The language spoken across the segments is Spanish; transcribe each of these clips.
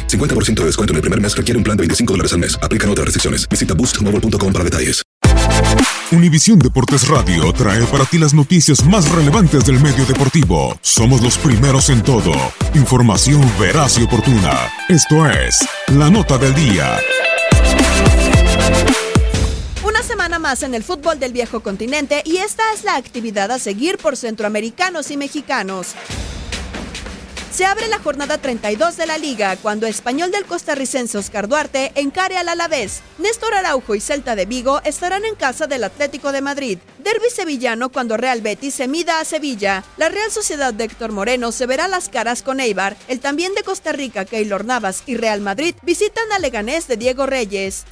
50% de descuento en el primer mes requiere un plan de 25 dólares al mes. Aplican otras restricciones. Visita boostmobile.com para detalles. Univisión Deportes Radio trae para ti las noticias más relevantes del medio deportivo. Somos los primeros en todo. Información veraz y oportuna. Esto es La Nota del Día. Una semana más en el fútbol del viejo continente y esta es la actividad a seguir por centroamericanos y mexicanos. Se abre la jornada 32 de la liga cuando Español del costarricense Oscar Duarte encare al Alavés. Néstor Araujo y Celta de Vigo estarán en casa del Atlético de Madrid. Derby sevillano cuando Real Betis se mida a Sevilla. La Real Sociedad de Héctor Moreno se verá las caras con Eibar. El también de Costa Rica Keylor Navas y Real Madrid visitan a Leganés de Diego Reyes.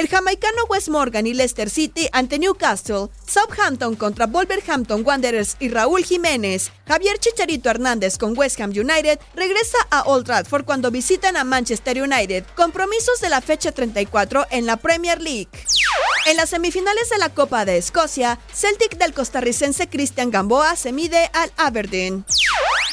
El jamaicano Wes Morgan y Leicester City ante Newcastle, Southampton contra Wolverhampton Wanderers y Raúl Jiménez, Javier Chicharito Hernández con West Ham United regresa a Old Trafford cuando visitan a Manchester United, compromisos de la fecha 34 en la Premier League. En las semifinales de la Copa de Escocia, Celtic del costarricense Cristian Gamboa se mide al Aberdeen.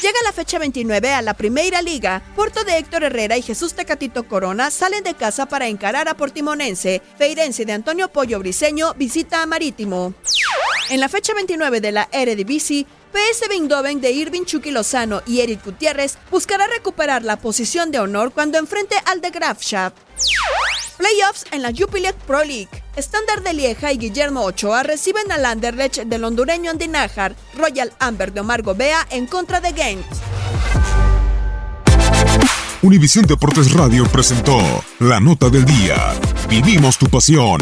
Llega la fecha 29 a la Primera Liga. Porto de Héctor Herrera y Jesús Tecatito Corona salen de casa para encarar a Portimonense. Feirense de Antonio Pollo Briseño visita a Marítimo. En la fecha 29 de la Eredivisie, PS Eindhoven de Irving Chucky Lozano y Eric Gutiérrez buscará recuperar la posición de honor cuando enfrente al de Graafschap. Playoffs en la Jupiler Pro League. Standard de Lieja y Guillermo Ochoa reciben al Anderlecht del hondureño Andy. Royal Amber de Omar Gobea en contra de Gent. Univisión Deportes Radio presentó La Nota del Día. Vivimos tu pasión.